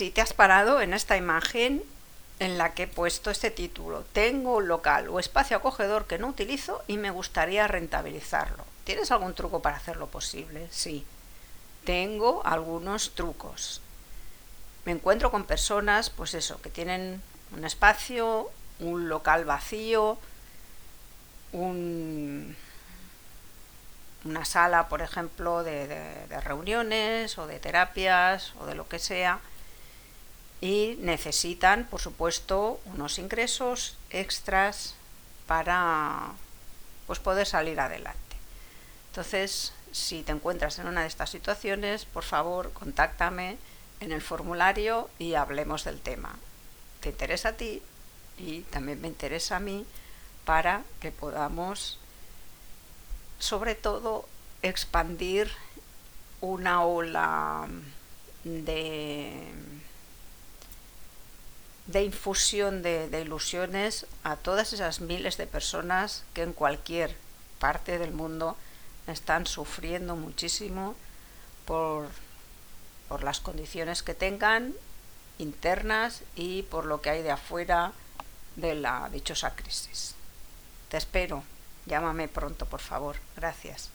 si te has parado en esta imagen en la que he puesto este título. Tengo un local o espacio acogedor que no utilizo y me gustaría rentabilizarlo. ¿Tienes algún truco para hacerlo posible? Sí. Tengo algunos trucos. Me encuentro con personas, pues eso, que tienen un espacio, un local vacío, un, una sala, por ejemplo, de, de reuniones o de terapias o de lo que sea, y necesitan, por supuesto, unos ingresos extras para pues, poder salir adelante. Entonces, si te encuentras en una de estas situaciones, por favor, contáctame en el formulario y hablemos del tema. Te interesa a ti y también me interesa a mí para que podamos, sobre todo, expandir una ola de de infusión de, ilusiones a todas esas miles de personas que en cualquier parte del mundo están sufriendo muchísimo por, por las condiciones que tengan internas y por lo que hay de afuera de la dichosa crisis. Te espero. Llámame pronto, por favor. Gracias.